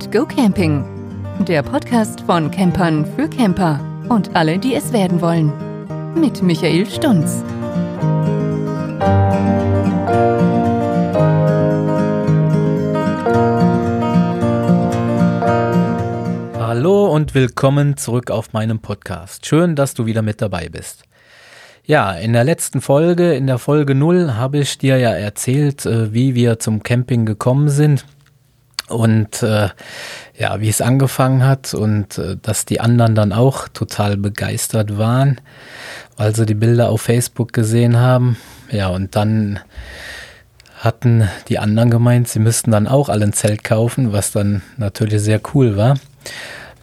and Go Camping. Der Podcast von Campern für Camper und alle, die es werden wollen. Mit Michael Stunz. Hallo und willkommen zurück auf meinem Podcast. Schön, dass du wieder mit dabei bist. Ja, in der letzten Folge, in der Folge 0, habe ich dir ja erzählt, äh, wie wir zum Camping gekommen sind und äh, ja, wie es angefangen hat und äh, dass die anderen dann auch total begeistert waren, weil sie die Bilder auf Facebook gesehen haben. Ja, und dann hatten die anderen gemeint, sie müssten dann auch alle ein Zelt kaufen, was dann natürlich sehr cool war.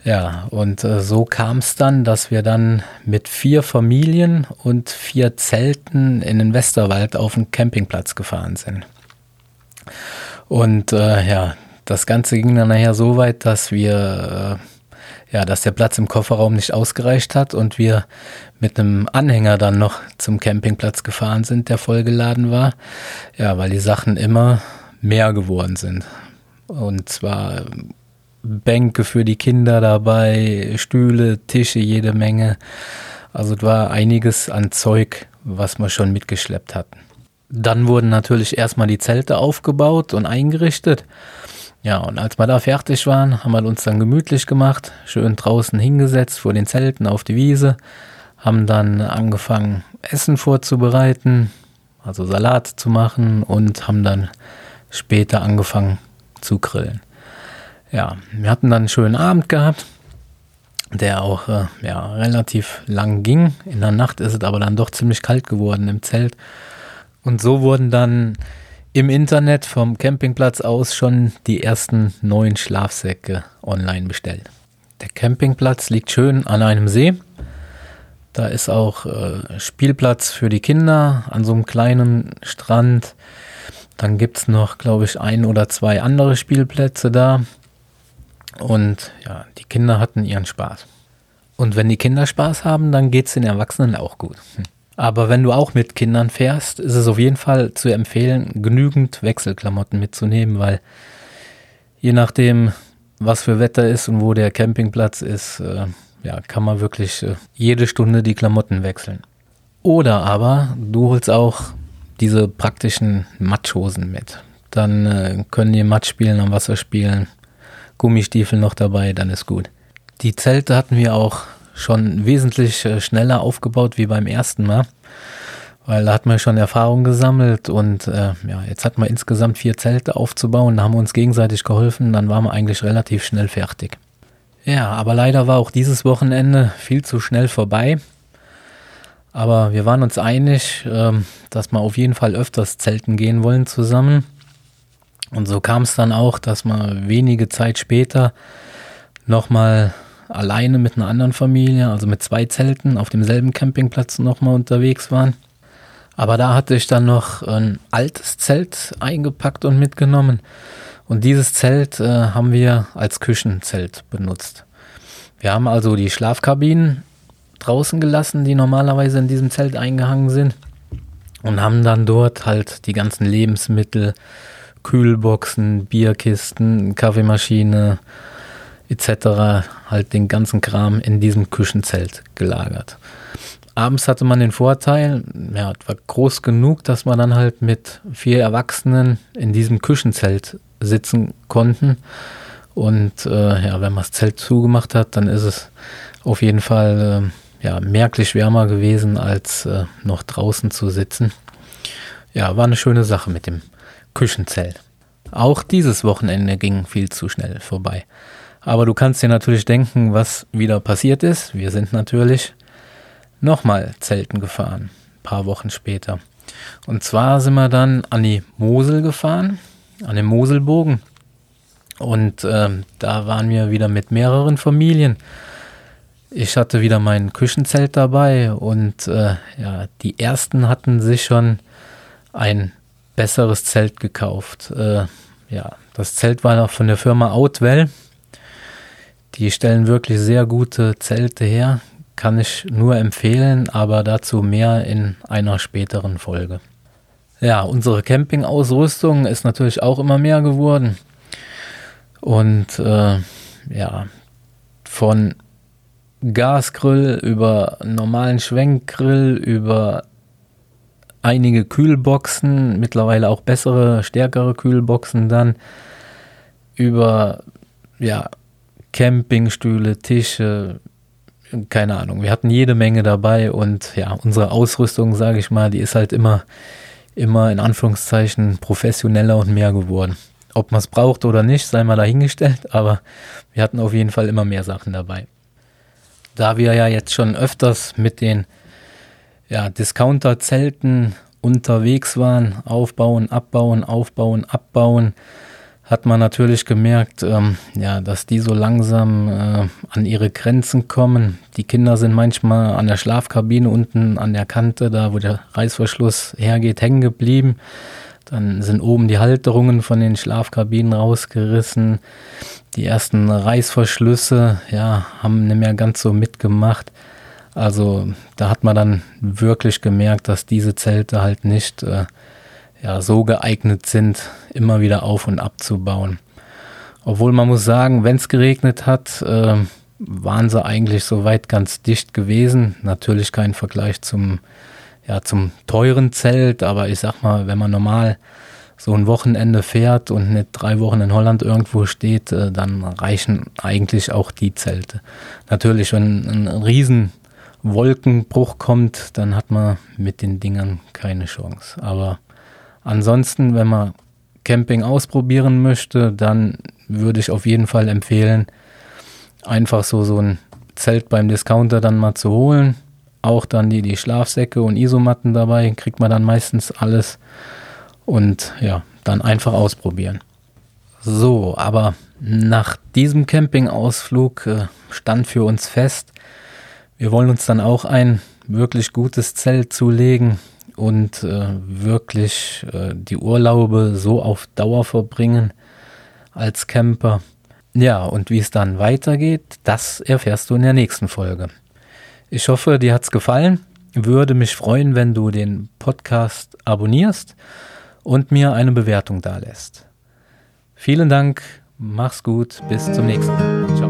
Ja, und äh, so kam es dann, dass wir dann mit vier Familien und vier Zelten in den Westerwald auf den Campingplatz gefahren sind. Und äh, ja, das Ganze ging dann nachher so weit, dass wir, äh, ja, dass der Platz im Kofferraum nicht ausgereicht hat und wir mit einem Anhänger dann noch zum Campingplatz gefahren sind, der vollgeladen war. Ja, weil die Sachen immer mehr geworden sind. Und zwar Bänke für die Kinder dabei, Stühle, Tische, jede Menge. Also es war einiges an Zeug, was wir schon mitgeschleppt hatten. Dann wurden natürlich erstmal die Zelte aufgebaut und eingerichtet. Ja, und als wir da fertig waren, haben wir uns dann gemütlich gemacht, schön draußen hingesetzt vor den Zelten auf die Wiese, haben dann angefangen, Essen vorzubereiten, also Salat zu machen und haben dann später angefangen zu grillen. Ja, wir hatten dann einen schönen Abend gehabt, der auch äh, ja, relativ lang ging. In der Nacht ist es aber dann doch ziemlich kalt geworden im Zelt. Und so wurden dann im Internet vom Campingplatz aus schon die ersten neuen Schlafsäcke online bestellt. Der Campingplatz liegt schön an einem See. Da ist auch äh, Spielplatz für die Kinder an so einem kleinen Strand. Dann gibt es noch, glaube ich, ein oder zwei andere Spielplätze da. Und ja, die Kinder hatten ihren Spaß. Und wenn die Kinder Spaß haben, dann geht es den Erwachsenen auch gut. Hm. Aber wenn du auch mit Kindern fährst, ist es auf jeden Fall zu empfehlen, genügend Wechselklamotten mitzunehmen, weil je nachdem, was für Wetter ist und wo der Campingplatz ist, äh, ja, kann man wirklich äh, jede Stunde die Klamotten wechseln. Oder aber du holst auch diese praktischen Matschhosen mit. Dann äh, können die Matsch spielen, am Wasser spielen, Gummistiefel noch dabei, dann ist gut. Die Zelte hatten wir auch schon wesentlich äh, schneller aufgebaut wie beim ersten Mal. Weil da hat man schon Erfahrung gesammelt und äh, ja, jetzt hat man insgesamt vier Zelte aufzubauen, da haben wir uns gegenseitig geholfen, dann waren wir eigentlich relativ schnell fertig. Ja, aber leider war auch dieses Wochenende viel zu schnell vorbei. Aber wir waren uns einig, äh, dass wir auf jeden Fall öfters zelten gehen wollen zusammen. Und so kam es dann auch, dass wir wenige Zeit später nochmal alleine mit einer anderen Familie, also mit zwei Zelten auf demselben Campingplatz nochmal unterwegs waren. Aber da hatte ich dann noch ein altes Zelt eingepackt und mitgenommen. Und dieses Zelt äh, haben wir als Küchenzelt benutzt. Wir haben also die Schlafkabinen draußen gelassen, die normalerweise in diesem Zelt eingehangen sind. Und haben dann dort halt die ganzen Lebensmittel, Kühlboxen, Bierkisten, Kaffeemaschine, etc. halt den ganzen Kram in diesem Küchenzelt gelagert. Abends hatte man den Vorteil, ja, war groß genug, dass man dann halt mit vier Erwachsenen in diesem Küchenzelt sitzen konnten. Und äh, ja, wenn man das Zelt zugemacht hat, dann ist es auf jeden Fall äh, ja, merklich wärmer gewesen, als äh, noch draußen zu sitzen. Ja, war eine schöne Sache mit dem Küchenzelt. Auch dieses Wochenende ging viel zu schnell vorbei. Aber du kannst dir natürlich denken, was wieder passiert ist. Wir sind natürlich nochmal Zelten gefahren, ein paar Wochen später. Und zwar sind wir dann an die Mosel gefahren, an den Moselbogen. Und ähm, da waren wir wieder mit mehreren Familien. Ich hatte wieder mein Küchenzelt dabei und äh, ja, die ersten hatten sich schon ein besseres Zelt gekauft. Äh, ja, das Zelt war noch von der Firma Outwell. Die stellen wirklich sehr gute Zelte her, kann ich nur empfehlen, aber dazu mehr in einer späteren Folge. Ja, unsere Campingausrüstung ist natürlich auch immer mehr geworden. Und äh, ja, von Gasgrill über normalen Schwenkgrill über einige Kühlboxen, mittlerweile auch bessere, stärkere Kühlboxen dann, über ja, Campingstühle, Tische, keine Ahnung. Wir hatten jede Menge dabei und ja, unsere Ausrüstung, sage ich mal, die ist halt immer, immer in Anführungszeichen professioneller und mehr geworden. Ob man es braucht oder nicht, sei mal dahingestellt, aber wir hatten auf jeden Fall immer mehr Sachen dabei. Da wir ja jetzt schon öfters mit den ja, Discounter-Zelten unterwegs waren, aufbauen, abbauen, aufbauen, abbauen, hat man natürlich gemerkt, ähm, ja, dass die so langsam äh, an ihre Grenzen kommen. Die Kinder sind manchmal an der Schlafkabine unten an der Kante, da wo der Reißverschluss hergeht, hängen geblieben. Dann sind oben die Halterungen von den Schlafkabinen rausgerissen. Die ersten Reißverschlüsse, ja, haben nicht mehr ganz so mitgemacht. Also da hat man dann wirklich gemerkt, dass diese Zelte halt nicht äh, ja, so geeignet sind, immer wieder auf und abzubauen. Obwohl man muss sagen, wenn es geregnet hat, äh, waren sie eigentlich soweit ganz dicht gewesen. Natürlich kein Vergleich zum, ja, zum teuren Zelt, aber ich sag mal, wenn man normal so ein Wochenende fährt und nicht drei Wochen in Holland irgendwo steht, äh, dann reichen eigentlich auch die Zelte. Natürlich, wenn ein riesen Wolkenbruch kommt, dann hat man mit den Dingern keine Chance. Aber Ansonsten, wenn man Camping ausprobieren möchte, dann würde ich auf jeden Fall empfehlen, einfach so, so ein Zelt beim Discounter dann mal zu holen. Auch dann die, die Schlafsäcke und Isomatten dabei, kriegt man dann meistens alles. Und ja, dann einfach ausprobieren. So, aber nach diesem Campingausflug äh, stand für uns fest, wir wollen uns dann auch ein wirklich gutes Zelt zulegen, und äh, wirklich äh, die Urlaube so auf Dauer verbringen als Camper. Ja, und wie es dann weitergeht, das erfährst du in der nächsten Folge. Ich hoffe, dir hat es gefallen. Würde mich freuen, wenn du den Podcast abonnierst und mir eine Bewertung dalässt. Vielen Dank, mach's gut, bis zum nächsten Mal. Ciao.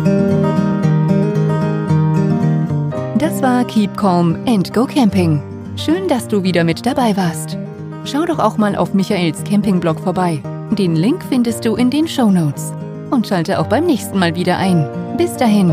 Das war Keep Calm and Go Camping. Schön, dass du wieder mit dabei warst. Schau doch auch mal auf Michaels Campingblog vorbei. Den Link findest du in den Show Notes. Und schalte auch beim nächsten Mal wieder ein. Bis dahin.